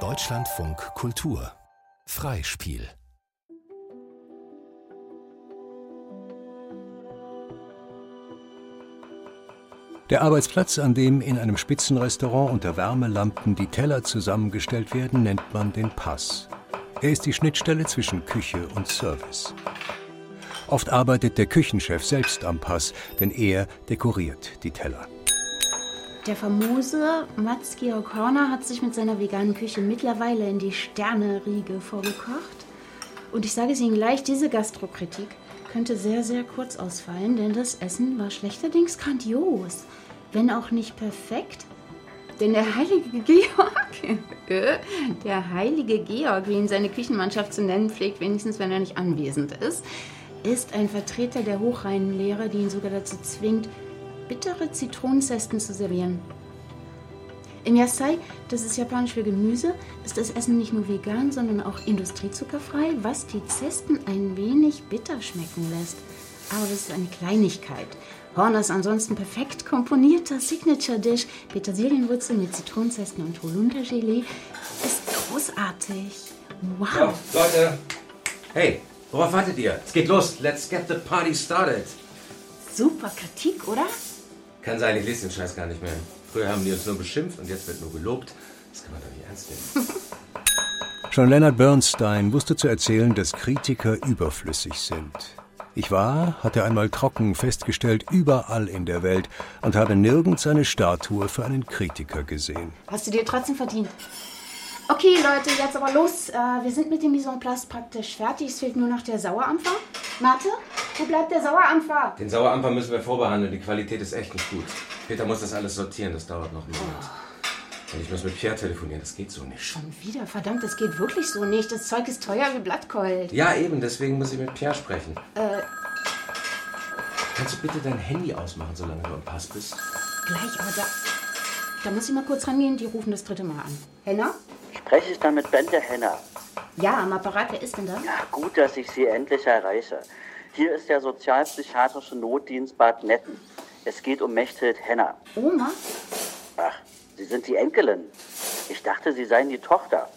Deutschlandfunk Kultur Freispiel Der Arbeitsplatz, an dem in einem Spitzenrestaurant unter Wärmelampen die Teller zusammengestellt werden, nennt man den Pass. Er ist die Schnittstelle zwischen Küche und Service. Oft arbeitet der Küchenchef selbst am Pass, denn er dekoriert die Teller. Der famose Mats Georg Horner hat sich mit seiner veganen Küche mittlerweile in die Sterne-Riege vorgekocht. Und ich sage es Ihnen gleich, diese Gastrokritik könnte sehr, sehr kurz ausfallen, denn das Essen war schlechterdings grandios, wenn auch nicht perfekt. Denn der heilige Georg, äh, der heilige Georg, wie ihn seine Küchenmannschaft zu nennen pflegt, wenigstens wenn er nicht anwesend ist, ist ein Vertreter der Hochreihenlehre, die ihn sogar dazu zwingt, bittere Zitronenzesten zu servieren. Im Yasai, das ist japanisch für Gemüse, ist das Essen nicht nur vegan, sondern auch industriezuckerfrei, was die Zesten ein wenig bitter schmecken lässt. Aber das ist eine Kleinigkeit. Horners ansonsten perfekt komponierter Signature-Dish, Petersilienwurzel mit Zitronenzesten und Holundergelee, ist großartig. Wow. So, Leute, hey, worauf wartet ihr? Es geht los. Let's get the party started. Super Kritik, oder? Kann sein, ich lese den Scheiß gar nicht mehr. Früher haben die uns nur beschimpft und jetzt wird nur gelobt. Das kann man doch nicht ernst nehmen. Schon Leonard Bernstein wusste zu erzählen, dass Kritiker überflüssig sind. Ich war, hat er einmal trocken festgestellt, überall in der Welt und habe nirgends eine Statue für einen Kritiker gesehen. Hast du dir trotzdem verdient. Okay, Leute, jetzt aber los. Äh, wir sind mit dem Mise en place praktisch fertig. Es fehlt nur noch der Sauerampfer. Marte, wo bleibt der Sauerampfer? Den Sauerampfer müssen wir vorbehandeln. Die Qualität ist echt nicht gut. Peter muss das alles sortieren. Das dauert noch einen Monat. Und ich muss mit Pierre telefonieren. Das geht so nicht. Schon wieder? Verdammt, das geht wirklich so nicht. Das Zeug ist teuer wie Blattgold. Ja, eben. Deswegen muss ich mit Pierre sprechen. Äh, Kannst du bitte dein Handy ausmachen, solange du am Pass bist? gleich, aber da... Da muss ich mal kurz rangehen. Die rufen das dritte Mal an. Henna? Spreche ich dann mit Bente Henner? Ja, am Apparat. Wer ist denn da? Ja, gut, dass ich Sie endlich erreiche. Hier ist der sozialpsychiatrische Notdienst Bad Netten. Es geht um Mechthild Henner. Oma? Ach, Sie sind die Enkelin. Ich dachte, Sie seien die Tochter.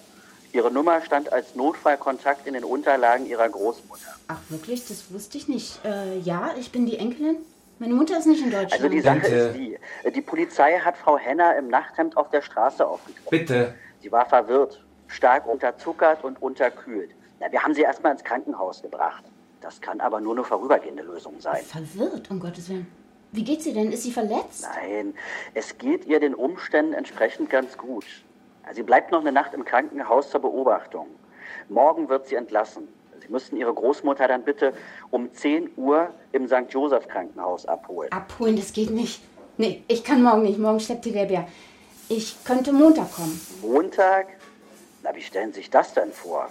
Ihre Nummer stand als Notfallkontakt in den Unterlagen Ihrer Großmutter. Ach, wirklich? Das wusste ich nicht. Äh, ja, ich bin die Enkelin. Meine Mutter ist nicht in Deutschland. Also die Sache Bente. ist die. Die Polizei hat Frau Henner im Nachthemd auf der Straße aufgegriffen. Bitte. Sie war verwirrt, stark unterzuckert und unterkühlt. Na, wir haben sie erstmal ins Krankenhaus gebracht. Das kann aber nur eine vorübergehende Lösung sein. Verwirrt, um Gottes Willen. Wie geht's ihr denn? Ist sie verletzt? Nein, es geht ihr den Umständen entsprechend ganz gut. Sie bleibt noch eine Nacht im Krankenhaus zur Beobachtung. Morgen wird sie entlassen. Sie müssten Ihre Großmutter dann bitte um 10 Uhr im St. Joseph Krankenhaus abholen. Abholen, das geht nicht. Nee, ich kann morgen nicht. Morgen schleppt die der Bär. Ich könnte Montag kommen. Montag? Na, wie stellen Sie sich das denn vor?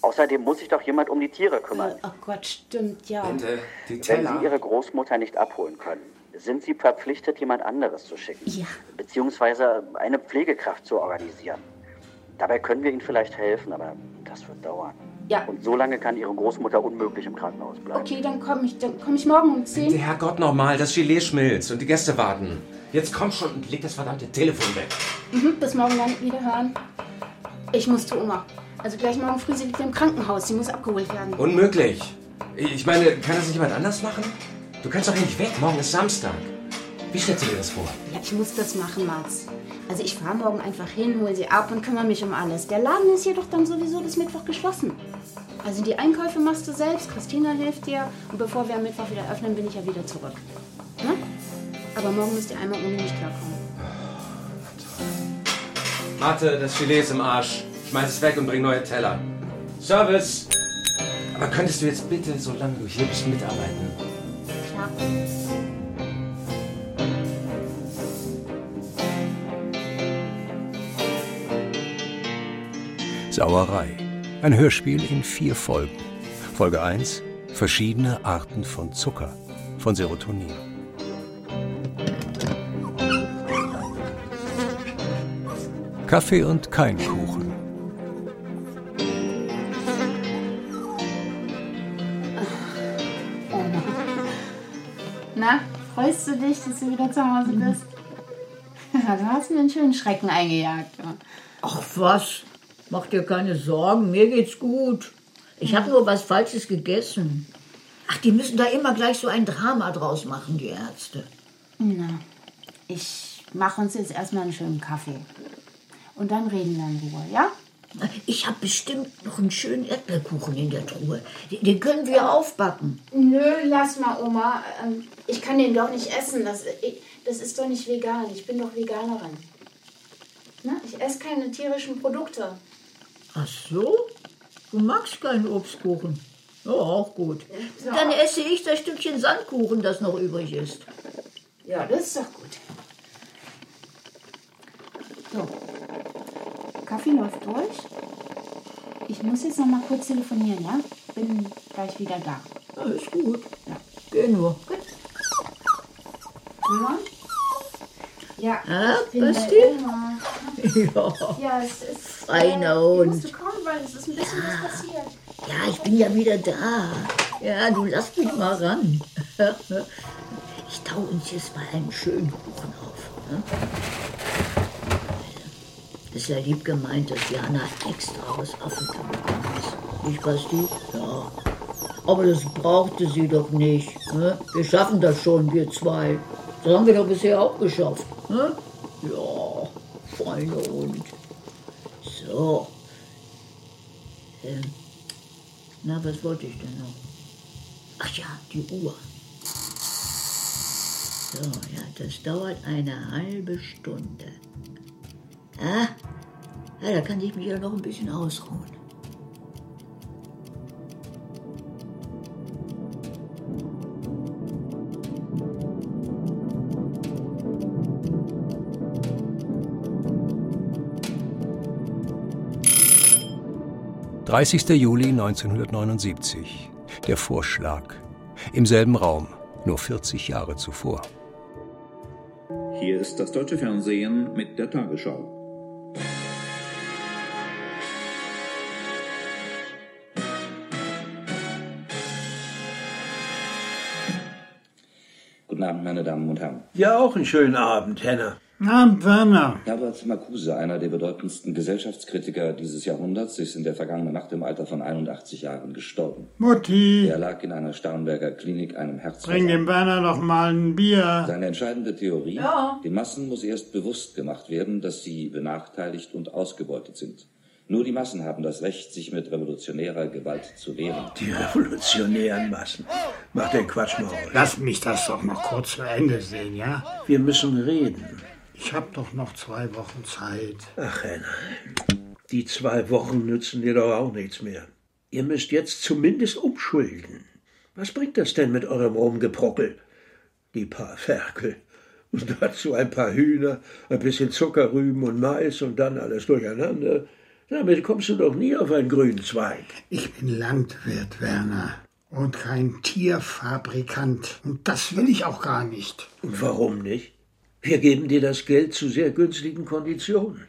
Außerdem muss sich doch jemand um die Tiere kümmern. Oh Gott, stimmt, ja. Bente, die Wenn. Sie Ihre Großmutter nicht abholen können, sind Sie verpflichtet, jemand anderes zu schicken. Ja. Beziehungsweise eine Pflegekraft zu organisieren. Dabei können wir Ihnen vielleicht helfen, aber das wird dauern. Ja. Und so lange kann Ihre Großmutter unmöglich im Krankenhaus bleiben. Okay, dann komme ich, dann komm ich morgen um 10. Bitte, Herrgott, nochmal. Das Gelee schmilzt und die Gäste warten. Jetzt komm schon und leg das verdammte Telefon weg. Mhm, bis morgen dann wieder hören. Ich muss zu Oma. Also gleich morgen früh, sie liegt im Krankenhaus. Sie muss abgeholt werden. Unmöglich. Ich meine, kann das nicht jemand anders machen? Du kannst doch hier nicht weg. Morgen ist Samstag. Wie stellst du dir das vor? Ja, ich muss das machen, Mats. Also ich fahre morgen einfach hin, hole sie ab und kümmere mich um alles. Der Laden ist jedoch dann sowieso bis Mittwoch geschlossen. Also die Einkäufe machst du selbst, Christina hilft dir und bevor wir am Mittwoch wieder öffnen, bin ich ja wieder zurück. Ne? Aber morgen müsst ihr einmal ohne mich klarkommen. Mathe, das Gelee ist im Arsch. Schmeiß es weg und bring neue Teller. Service! Aber könntest du jetzt bitte, solange du hier bist, mitarbeiten? Klar. Sauerei. Ein Hörspiel in vier Folgen. Folge 1. Verschiedene Arten von Zucker. Von Serotonin. Kaffee und kein Kuchen. Freust du dich, dass du wieder zu Hause bist? Ja, du hast mir einen schönen Schrecken eingejagt. Ach was, mach dir keine Sorgen, mir geht's gut. Ich habe nur was Falsches gegessen. Ach, die müssen da immer gleich so ein Drama draus machen, die Ärzte. Na, ich mache uns jetzt erstmal einen schönen Kaffee. Und dann reden wir in Ruhe, ja? Ich habe bestimmt noch einen schönen Erdbeerkuchen in der Truhe. Den, den können wir aufbacken. Nö, lass mal, Oma. Ähm, Ich kann den doch nicht essen. Das, das ist doch nicht vegan. Ich bin doch Veganerin. Na, ich esse keine tierischen Produkte. Ach so? Du magst keinen Obstkuchen. Ja, auch gut. Dann esse ich das Stückchen Sandkuchen, das noch übrig ist. Ja, das ist doch gut. So. Kaffee läuft durch. Ich muss jetzt noch mal kurz telefonieren, ja? Bin gleich wieder da. Ja, ist gut. Geh nur. Elmar? Ja, Ah, ich bin Basti? Ja. Ja, es ist... Feiner äh, Hund. Ich musste kommen, weil es ist ein bisschen was passiert. ja, ich bin ja wieder da. Ja, du lass mich mal ran. Ich tau uns jetzt mal einen schönen Kuchen auf. Ne? Ja lieb gemeint, dass Jana extra aus Afrika gekommen ist. Nicht, Basti? Ja. Aber das brauchte sie doch nicht. Ne? Wir schaffen das schon, wir zwei. Das haben wir doch bisher auch geschafft. Ne? Ja, feiner Hund. So. Ähm, na, was wollte ich denn noch? Ach ja, die Uhr. So, ja, das dauert eine halbe Stunde. Ah, ja, da kann ich mich ja noch ein bisschen ausruhen. – 30. Juli 1979. Der Vorschlag. Im selben Raum, nur 40 Jahre zuvor. Hier ist das deutsche Fernsehen mit der Tagesschau. Guten Abend, meine Damen und Herren. Ja, auch einen schönen Abend, Henner. Abend, Werner. Herbert Marcuse, einer der bedeutendsten Gesellschaftskritiker dieses Jahrhunderts, ist in der vergangenen Nacht im Alter von 81 Jahren gestorben. Mutti, Er lag in einer Starnberger Klinik einem Herzversagen. bring dem Werner noch mal ein Bier. Seine entscheidende Theorie, den Massen muss erst bewusst gemacht werden, dass sie benachteiligt und ausgebeutet sind. Nur die Massen haben das Recht, sich mit revolutionärer Gewalt zu wehren. Die revolutionären Massen. Mach den Quatsch mal aus. Lass mich das doch noch kurz zu Ende sehen, ja? Wir müssen reden. Ich hab doch noch zwei Wochen Zeit. Ach, Henner. Die zwei Wochen nützen dir doch auch nichts mehr. Ihr müsst jetzt zumindest umschulden. Was bringt das denn mit eurem Rumgeprockel? Die paar Ferkel. Und dazu ein paar Hühner, ein bisschen Zuckerrüben und Mais und dann alles durcheinander. Damit kommst du doch nie auf einen grünen Zweig. Ich bin Landwirt, Werner. Und kein Tierfabrikant. Und das will ich auch gar nicht. Und warum nicht? Wir geben dir das Geld zu sehr günstigen Konditionen.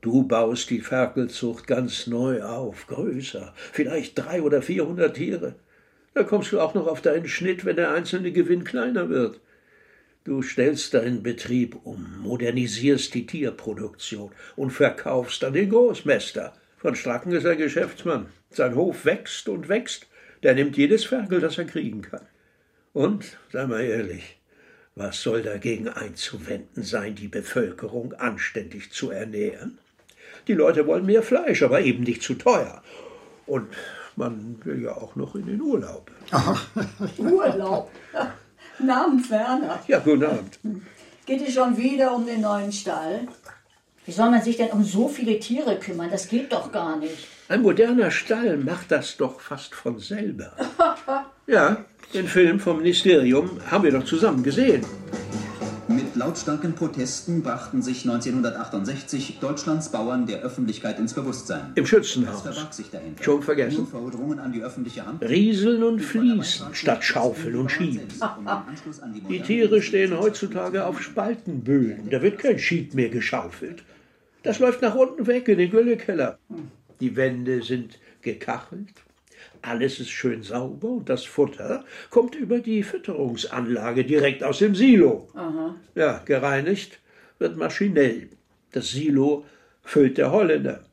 Du baust die Ferkelzucht ganz neu auf, größer, vielleicht drei oder vierhundert Tiere. Da kommst du auch noch auf deinen Schnitt, wenn der einzelne Gewinn kleiner wird. Du stellst deinen Betrieb um, modernisierst die Tierproduktion und verkaufst an den Großmester. Von Stracken ist er Geschäftsmann. Sein Hof wächst und wächst. Der nimmt jedes Ferkel, das er kriegen kann. Und, sei mal ehrlich, was soll dagegen einzuwenden sein, die Bevölkerung anständig zu ernähren? Die Leute wollen mehr Fleisch, aber eben nicht zu teuer. Und man will ja auch noch in den Urlaub. Urlaub. Namen Werner. Ja, guten Abend. Geht es schon wieder um den neuen Stall? Wie soll man sich denn um so viele Tiere kümmern? Das geht doch gar nicht. Ein moderner Stall macht das doch fast von selber. Ja, den Film vom Ministerium haben wir doch zusammen gesehen. Lautstarken Protesten brachten sich 1968 Deutschlands Bauern der Öffentlichkeit ins Bewusstsein. Im Schützenhaus. verbarg sich dahinter? Schon vergessen? Nur Forderungen an die öffentliche Hand? Rieseln und fließen statt schaufeln und schieben. Die Tiere stehen heutzutage auf Spaltenböden. Da wird kein Schied mehr geschaufelt. Das läuft nach unten weg in den Güllekeller. Die Wände sind gekachelt. Alles ist schön sauber und das Futter kommt über die Fütterungsanlage direkt aus dem Silo. Ja, gereinigt wird maschinell. Das Silo füllt der Holländer.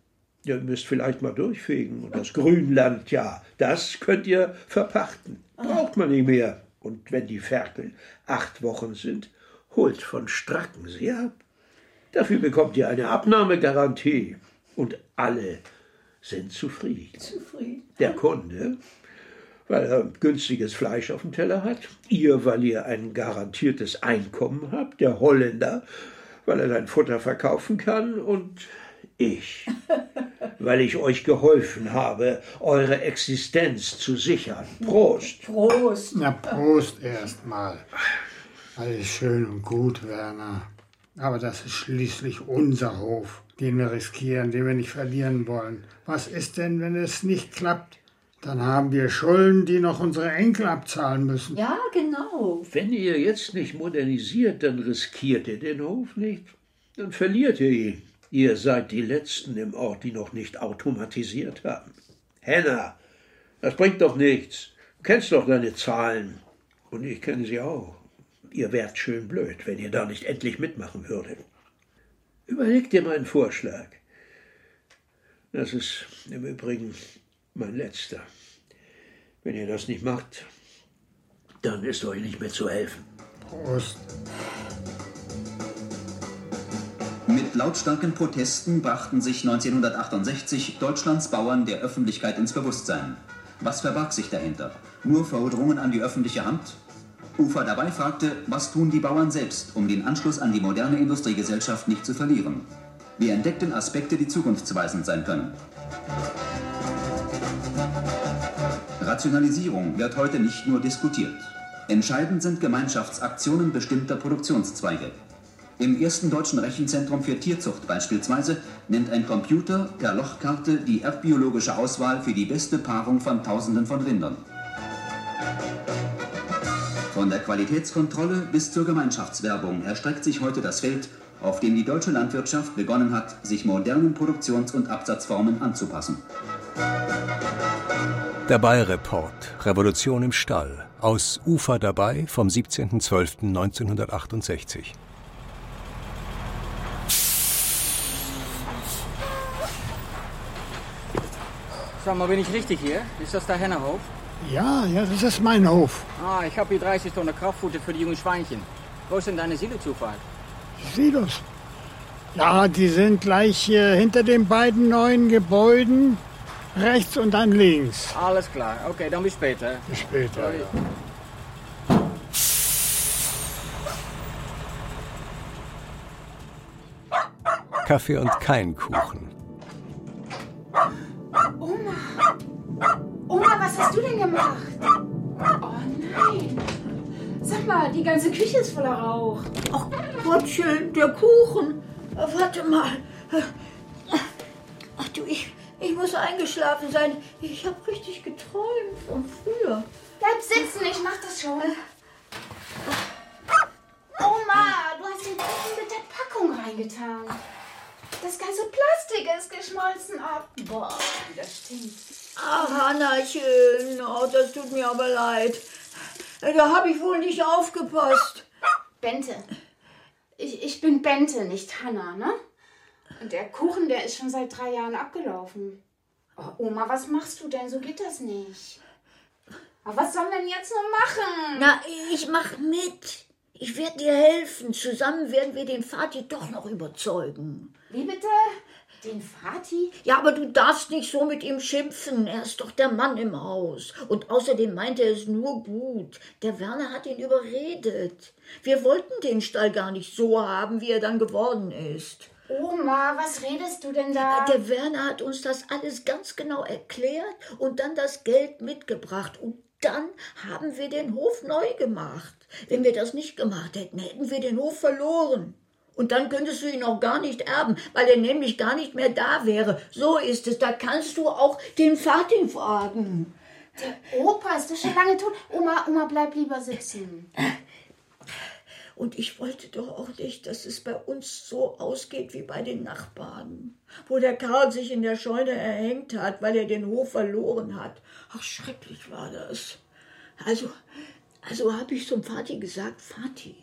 Ihr müsst vielleicht mal durchfegen. Und das Grünland, ja, das könnt ihr verpachten. Braucht man nicht mehr. Und wenn die Ferkel acht Wochen sind, holt von Stracken sie ab. Dafür bekommt ihr eine Abnahmegarantie. Und alle sind zufrieden. Zufrieden. Der Kunde, weil er günstiges Fleisch auf dem Teller hat, ihr, weil ihr ein garantiertes Einkommen habt, der Holländer, weil er sein Futter verkaufen kann und ich, weil ich euch geholfen habe, eure Existenz zu sichern. Prost. Prost. Na, Prost erstmal. Alles schön und gut, Werner. Aber das ist schließlich unser Hof, den wir riskieren, den wir nicht verlieren wollen. Was ist denn, wenn es nicht klappt? Dann haben wir Schulden, die noch unsere Enkel abzahlen müssen. Ja, genau. Wenn ihr jetzt nicht modernisiert, dann riskiert ihr den Hof nicht. Dann verliert ihr ihn. Ihr seid die Letzten im Ort, die noch nicht automatisiert haben. Henna, das bringt doch nichts. Du kennst doch deine Zahlen. Und ich kenne sie auch. Ihr wärt schön blöd, wenn ihr da nicht endlich mitmachen würdet. Überleg dir meinen Vorschlag. Das ist im Übrigen mein letzter. Wenn ihr das nicht macht, dann ist euch nicht mehr zu helfen. Prost. Mit lautstarken Protesten brachten sich 1968 Deutschlands Bauern der Öffentlichkeit ins Bewusstsein. Was verbarg sich dahinter? Nur Forderungen an die öffentliche Hand? Ufer dabei fragte, was tun die Bauern selbst, um den Anschluss an die moderne Industriegesellschaft nicht zu verlieren? Wir entdeckten Aspekte, die zukunftsweisend sein können. Rationalisierung wird heute nicht nur diskutiert. Entscheidend sind Gemeinschaftsaktionen bestimmter Produktionszweige. Im ersten deutschen Rechenzentrum für Tierzucht beispielsweise nennt ein Computer per Lochkarte die erbbiologische Auswahl für die beste Paarung von Tausenden von Rindern. Von der Qualitätskontrolle bis zur Gemeinschaftswerbung erstreckt sich heute das Feld, auf dem die deutsche Landwirtschaft begonnen hat, sich modernen Produktions- und Absatzformen anzupassen. Dabei Report Revolution im Stall aus Ufer dabei vom 17.12.1968. Sag mal, bin ich richtig hier? Ist das der Hennerhof? Ja, ja, das ist mein Hof. Ah, ich habe hier 30 Tonnen Kraftfutter für die jungen Schweinchen. Wo ist denn deine Silozufahrt? Silos. Ja, die sind gleich äh, hinter den beiden neuen Gebäuden. Rechts und dann links. Alles klar. Okay, dann bis später. Bis später. Sorry. Kaffee und kein Kuchen. Oma, was hast du denn gemacht? Oh nein! Sag mal, die ganze Küche ist voller Rauch. Ach Gottchen, der Kuchen. Warte mal. Ach du, ich, ich muss eingeschlafen sein. Ich habe richtig geträumt von früher. Bleib sitzen, ich mach das schon. Oma, du hast den Kuchen mit der Packung reingetan. Das ganze Plastik ist geschmolzen ab. Boah, das stinkt. Ach, Hannachen, oh, das tut mir aber leid. Da habe ich wohl nicht aufgepasst. Bente. Ich, ich bin Bente, nicht Hanna, ne? Und der Kuchen, der ist schon seit drei Jahren abgelaufen. Oh, Oma, was machst du denn? So geht das nicht. Aber was sollen wir denn jetzt nur machen? Na, ich mach mit. Ich werde dir helfen. Zusammen werden wir den Vati doch noch überzeugen. Wie bitte? Den Vati? Ja, aber du darfst nicht so mit ihm schimpfen. Er ist doch der Mann im Haus. Und außerdem meint er es nur gut. Der Werner hat ihn überredet. Wir wollten den Stall gar nicht so haben, wie er dann geworden ist. Oma, was redest du denn da? Der Werner hat uns das alles ganz genau erklärt und dann das Geld mitgebracht. Und dann haben wir den Hof neu gemacht. Wenn wir das nicht gemacht hätten, hätten wir den Hof verloren. Und dann könntest du ihn auch gar nicht erben, weil er nämlich gar nicht mehr da wäre. So ist es. Da kannst du auch den Vati fragen. Der Opa ist doch schon lange tot. Oma, Oma, bleib lieber sitzen. Und ich wollte doch auch nicht, dass es bei uns so ausgeht wie bei den Nachbarn, wo der Karl sich in der Scheune erhängt hat, weil er den Hof verloren hat. Ach, schrecklich war das. Also, also habe ich zum Vati gesagt, Vati,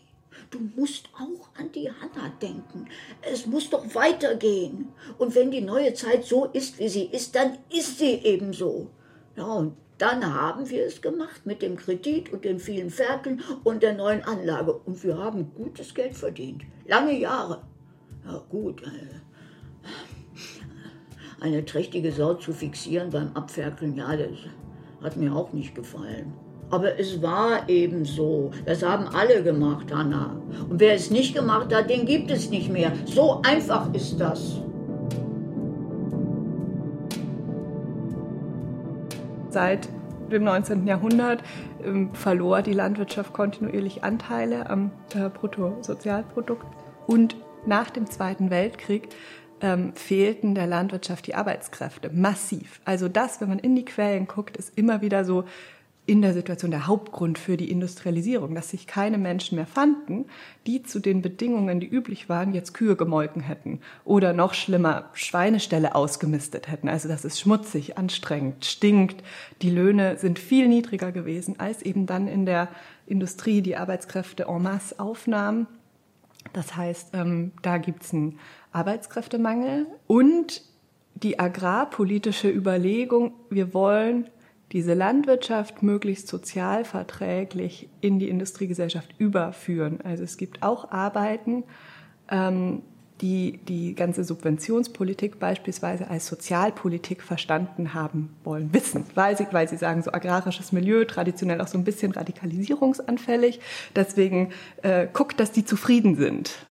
Du musst auch an die Hanna denken. Es muss doch weitergehen. Und wenn die neue Zeit so ist, wie sie ist, dann ist sie eben so. Ja, und dann haben wir es gemacht mit dem Kredit und den vielen Ferkeln und der neuen Anlage. Und wir haben gutes Geld verdient. Lange Jahre. Ja, gut. äh, Eine trächtige Sau zu fixieren beim Abferkeln, ja, das hat mir auch nicht gefallen. Aber es war eben so. Das haben alle gemacht, Hanna. Und wer es nicht gemacht hat, den gibt es nicht mehr. So einfach ist das. Seit dem 19. Jahrhundert ähm, verlor die Landwirtschaft kontinuierlich Anteile am äh, Bruttosozialprodukt. Und nach dem Zweiten Weltkrieg ähm, fehlten der Landwirtschaft die Arbeitskräfte massiv. Also das, wenn man in die Quellen guckt, ist immer wieder so in der Situation der Hauptgrund für die Industrialisierung, dass sich keine Menschen mehr fanden, die zu den Bedingungen, die üblich waren, jetzt Kühe gemolken hätten oder noch schlimmer Schweineställe ausgemistet hätten. Also das ist schmutzig, anstrengend, stinkt. Die Löhne sind viel niedriger gewesen, als eben dann in der Industrie die Arbeitskräfte en masse aufnahmen. Das heißt, ähm, da gibt es einen Arbeitskräftemangel und die agrarpolitische Überlegung, wir wollen diese Landwirtschaft möglichst sozialverträglich in die Industriegesellschaft überführen. Also es gibt auch Arbeiten, ähm, die die ganze Subventionspolitik beispielsweise als Sozialpolitik verstanden haben wollen, wissen, weil sie, weil sie sagen, so agrarisches Milieu, traditionell auch so ein bisschen radikalisierungsanfällig. Deswegen äh, guckt, dass die zufrieden sind.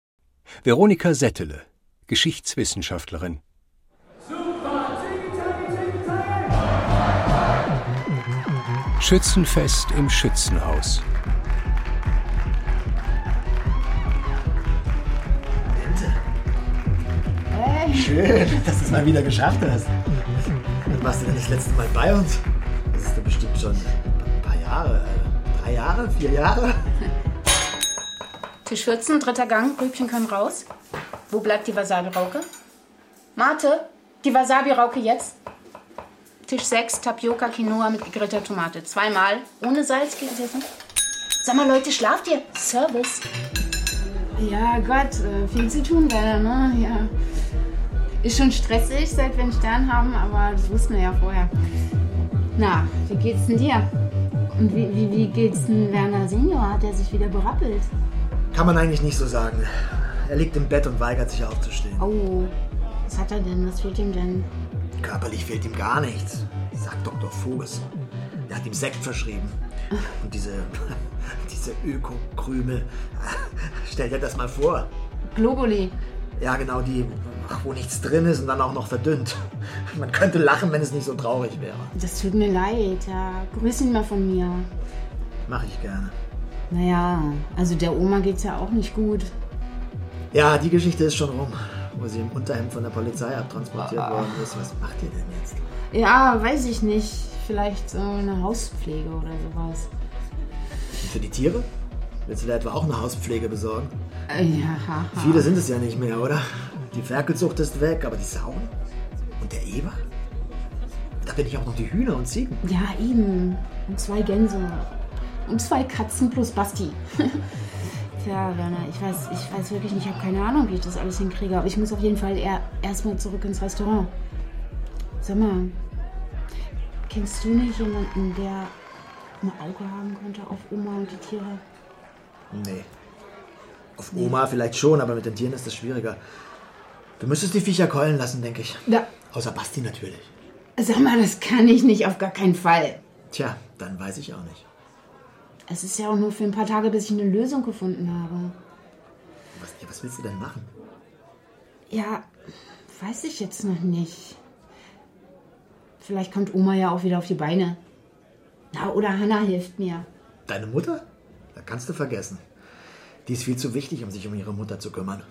Veronika Settele, Geschichtswissenschaftlerin. Schützenfest im Schützenhaus. Hey. Schön, dass du es mal wieder geschafft hast. Wann warst du denn das letzte Mal bei uns? Das ist ja bestimmt schon ein paar Jahre. äh, Drei Jahre? Vier Jahre? Tisch 14, dritter Gang, Rübchen können raus. Wo bleibt die Wasabi-Rauke? Mate, die Wasabi-Rauke jetzt. Tisch 6, Tapioca Quinoa mit gegrillter Tomate. Zweimal. Ohne Salz geht es jetzt nicht. Sag mal, Leute, schlaft ihr? Service. Ja, Gott, äh, viel zu tun leider, ne? Ja. Ist schon stressig, seit wir einen Stern haben, aber das wussten wir ja vorher. Na, wie geht's denn dir? Und wie, wie, wie geht's denn Werner Senior? Hat er sich wieder berappelt? Kann man eigentlich nicht so sagen. Er liegt im Bett und weigert sich aufzustehen. Oh, was hat er denn? Was fehlt ihm denn? Körperlich fehlt ihm gar nichts, sagt Dr. Voges. Der hat ihm Sekt verschrieben. Und diese, diese Öko-Krümel. Stell dir das mal vor. Globuli. Ja, genau, die, wo nichts drin ist und dann auch noch verdünnt. Man könnte lachen, wenn es nicht so traurig wäre. Das tut mir leid, ja. Grüß ihn mal von mir. Mach ich gerne. Naja, also der Oma geht's ja auch nicht gut. Ja, die Geschichte ist schon rum, wo sie im Unterhemd von der Polizei abtransportiert Ah. worden ist. Was macht ihr denn jetzt? Ja, weiß ich nicht. Vielleicht so eine Hauspflege oder sowas. Und für die Tiere? Willst du da etwa auch eine Hauspflege besorgen? Äh, Ja, haha. Viele sind es ja nicht mehr, oder? Die Ferkelzucht ist weg, aber die Sauen? Und der Eber? Da bin ich auch noch die Hühner und Ziegen. Ja, eben. Und zwei Gänse. Und zwei Katzen plus Basti. Tja, Werner, ich weiß, ich weiß wirklich nicht, ich habe keine Ahnung, wie ich das alles hinkriege. Aber ich muss auf jeden Fall erstmal zurück ins Restaurant. Sag mal, kennst du nicht jemanden, der ein Auge haben könnte auf Oma und die Tiere? Nee. Auf Oma vielleicht schon, aber mit den Tieren ist das schwieriger. Du müsstest die Viecher keulen lassen, denke ich. Ja. Außer Basti natürlich. Sag mal, das kann ich nicht, auf gar keinen Fall. Tja, dann weiß ich auch nicht. Es ist ja auch nur für ein paar Tage, bis ich eine Lösung gefunden habe. Was, ja, was willst du denn machen? Ja, weiß ich jetzt noch nicht. Vielleicht kommt Oma ja auch wieder auf die Beine. Na, oder Hanna hilft mir. Deine Mutter? Da kannst du vergessen. Die ist viel zu wichtig, um sich um ihre Mutter zu kümmern.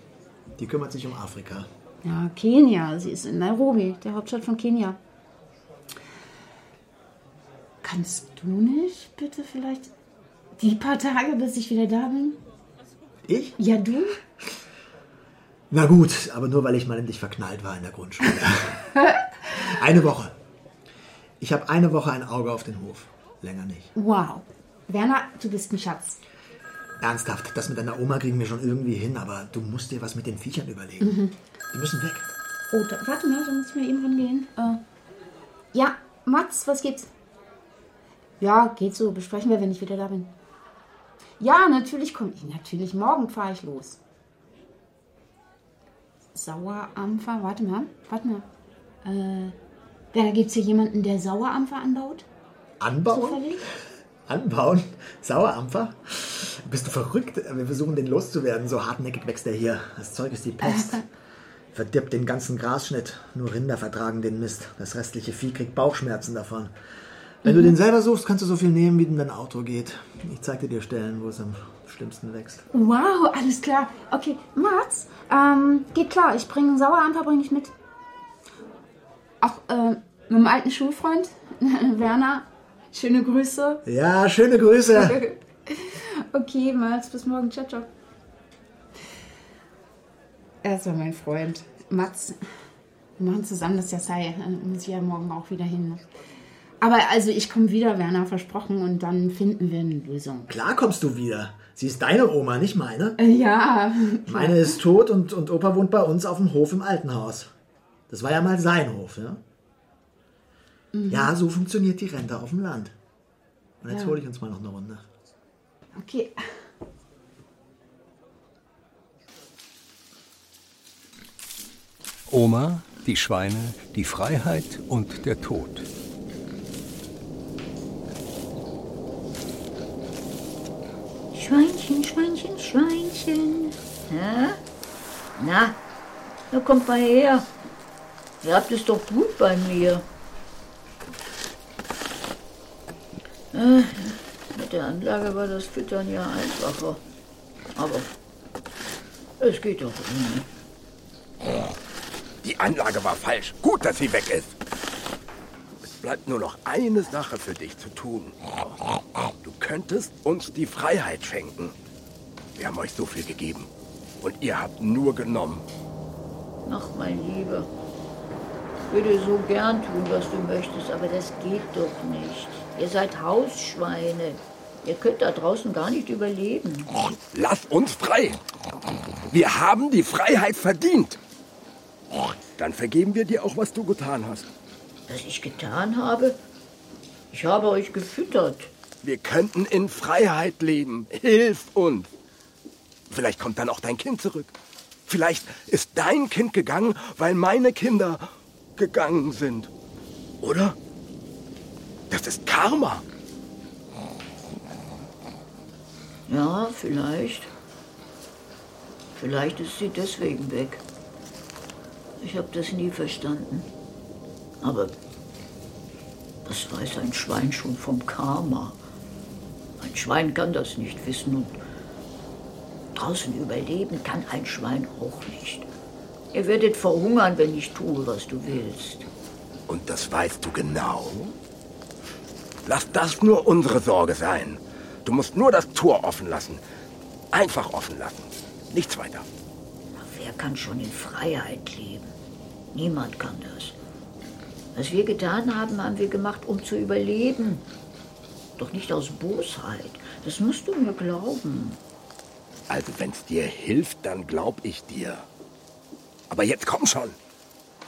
Die kümmert sich um Afrika. Ja, Kenia. Sie ist in Nairobi, der Hauptstadt von Kenia. Kannst du nicht bitte vielleicht die paar Tage, bis ich wieder da bin? Ich? Ja, du? Na gut, aber nur weil ich mal in dich verknallt war in der Grundschule. eine Woche. Ich habe eine Woche ein Auge auf den Hof. Länger nicht. Wow. Werner, du bist ein Schatz. ernsthaft, das mit deiner Oma kriegen wir schon irgendwie hin, aber du musst dir was mit den Viechern überlegen. Mhm. Die müssen weg. Oh, da, warte mal, da muss ich mal eben rangehen. Äh, ja, Mats, was gibt's? Ja, geht so. Besprechen wir, wenn ich wieder da bin. Ja, natürlich komme ich. Natürlich, morgen fahre ich los. Sauerampfer, warte mal, warte mal. Äh, da gibt's hier jemanden, der Sauerampfer anbaut? Anbauen? Zufällig? Anbauen? Sauerampfer? Bist du verrückt? Wir versuchen den loszuwerden. So hartnäckig wächst er hier. Das Zeug ist die Pest. Verdirbt den ganzen Grasschnitt. Nur Rinder vertragen den Mist. Das restliche Vieh kriegt Bauchschmerzen davon. Wenn du den selber suchst, kannst du so viel nehmen, wie in dein Auto geht. Ich zeig dir die Stellen, wo es am schlimmsten wächst. Wow, alles klar. Okay, Mats, ähm, geht klar. Ich bringe einen Sauerampfer, bringe ich mit. Auch äh, mit meinem alten Schulfreund, Werner. Schöne Grüße. Ja, schöne Grüße. okay, Mats, bis morgen. Ciao, ciao. Er war mein Freund. Mats, wir machen zusammen das Yassai. Da muss ich ja morgen auch wieder hin. Aber also, ich komme wieder, Werner, versprochen. Und dann finden wir eine Lösung. Klar kommst du wieder. Sie ist deine Oma, nicht meine. Äh, ja. Meine ist tot und, und Opa wohnt bei uns auf dem Hof im Altenhaus. Das war ja mal sein Hof, ja? Mhm. Ja, so funktioniert die Rente auf dem Land. Und jetzt Ja. hole ich uns mal noch eine Runde. Okay. Oma, die Schweine, die Freiheit und der Tod. Schweinchen, Schweinchen, Schweinchen. Ja? Na, na kommt mal her. Ihr habt es doch gut bei mir. Äh, mit der Anlage war das Füttern ja einfacher. Aber es geht doch ohne. Die Anlage war falsch. Gut, dass sie weg ist. Es bleibt nur noch eine Sache für dich zu tun. Du könntest uns die Freiheit schenken. Wir haben euch so viel gegeben. Und ihr habt nur genommen. Ach, mein Lieber. Ich würde so gern tun, was du möchtest, aber das geht doch nicht. Ihr seid Hausschweine. Ihr könnt da draußen gar nicht überleben. Lass uns frei. Wir haben die Freiheit verdient. Dann vergeben wir dir auch, was du getan hast. Was ich getan habe? Ich habe euch gefüttert. Wir könnten in Freiheit leben. Hilf uns. Vielleicht kommt dann auch dein Kind zurück. Vielleicht ist dein Kind gegangen, weil meine Kinder gegangen sind. Oder? Das ist Karma. Ja, vielleicht. Vielleicht ist sie deswegen weg. Ich habe das nie verstanden. Aber was weiß ein Schwein schon vom Karma? Ein Schwein kann das nicht wissen und draußen überleben kann ein Schwein auch nicht. Ihr werdet verhungern, wenn ich tue, was du willst. Und das weißt du genau? Lass das nur unsere Sorge sein. Du musst nur das Tor offen lassen. Einfach offen lassen. Nichts weiter. Wer kann schon in Freiheit leben? Niemand kann das. Was wir getan haben, haben wir gemacht, um zu überleben. Doch nicht aus Bosheit. Das musst du mir glauben. Also, wenn's dir hilft, dann glaub ich dir. Aber jetzt komm schon.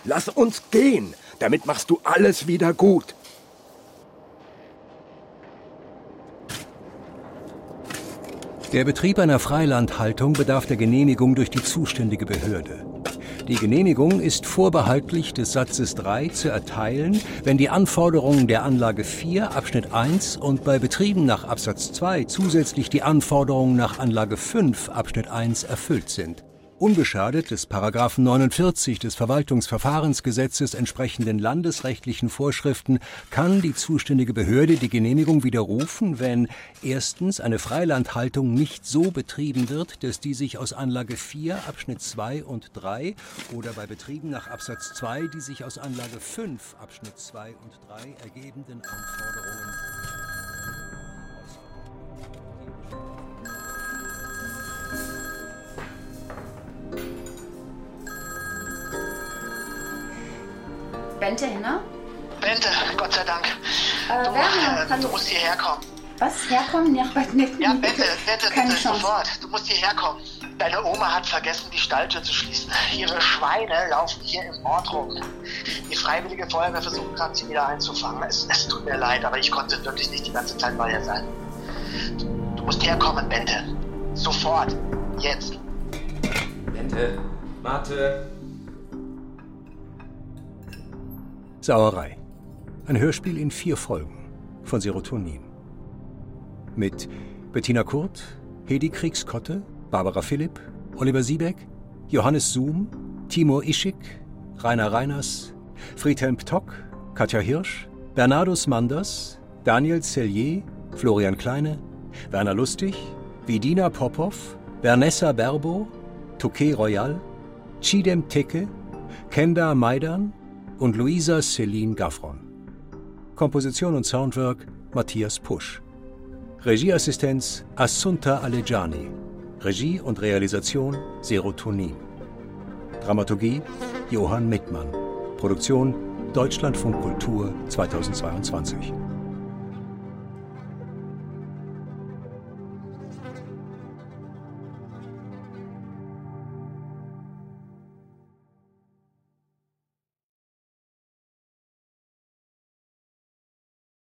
Lass uns gehen. Damit machst du alles wieder gut. Der Betrieb einer Freilandhaltung bedarf der Genehmigung durch die zuständige Behörde. Die Genehmigung ist vorbehaltlich des Satzes 3 zu erteilen, wenn die Anforderungen der Anlage 4 Abschnitt 1 und bei Betrieben nach Absatz 2 zusätzlich die Anforderungen nach Anlage 5 Abschnitt 1 erfüllt sind. Unbeschadet des Paragraphen 49 des Verwaltungsverfahrensgesetzes entsprechenden landesrechtlichen Vorschriften kann die zuständige Behörde die Genehmigung widerrufen, wenn erstens eine Freilandhaltung nicht so betrieben wird, dass die sich aus Anlage 4 Abschnitt 2 und 3 oder bei Betrieben nach Absatz 2 die sich aus Anlage 5 Abschnitt 2 und 3 ergebenden Anforderungen Bente, ne? Bente, Gott sei Dank. Äh, du, Werner, äh, du musst hierher kommen. Was? Herkommen? Ja, bei nee, Ja, bitte, bitte, Keine bitte, Chance. sofort. Du musst hierher kommen. Deine Oma hat vergessen, die Stalltür zu schließen. Ihre Schweine laufen hier im Ort rum. Die Freiwillige Feuerwehr versucht gerade, sie wieder einzufangen. Es, es tut mir leid, aber ich konnte wirklich nicht die ganze Zeit bei ihr sein. Du, du musst herkommen, Bente. Sofort. Jetzt. Bente, Mate. Sauerei. Ein Hörspiel in vier Folgen von Serotonin. Mit Bettina Kurt, Hedi Kriegskotte, Barbara Philipp, Oliver Siebeck, Johannes Zoom, Timur Ischik, Rainer Reiners, Friedhelm Ptock, Katja Hirsch, Bernardus Manders, Daniel Cellier, Florian Kleine, Werner Lustig, Vidina Popov, Vernessa Berbo, Touquet Royal, Chidem Teke, Kenda Maidan und Luisa Celine Gaffron. Komposition und Soundwork Matthias Pusch. Regieassistenz Assunta Alejani. Regie und Realisation Serotonin. Dramaturgie Johann Mittmann. Produktion Deutschlandfunk Kultur 2022.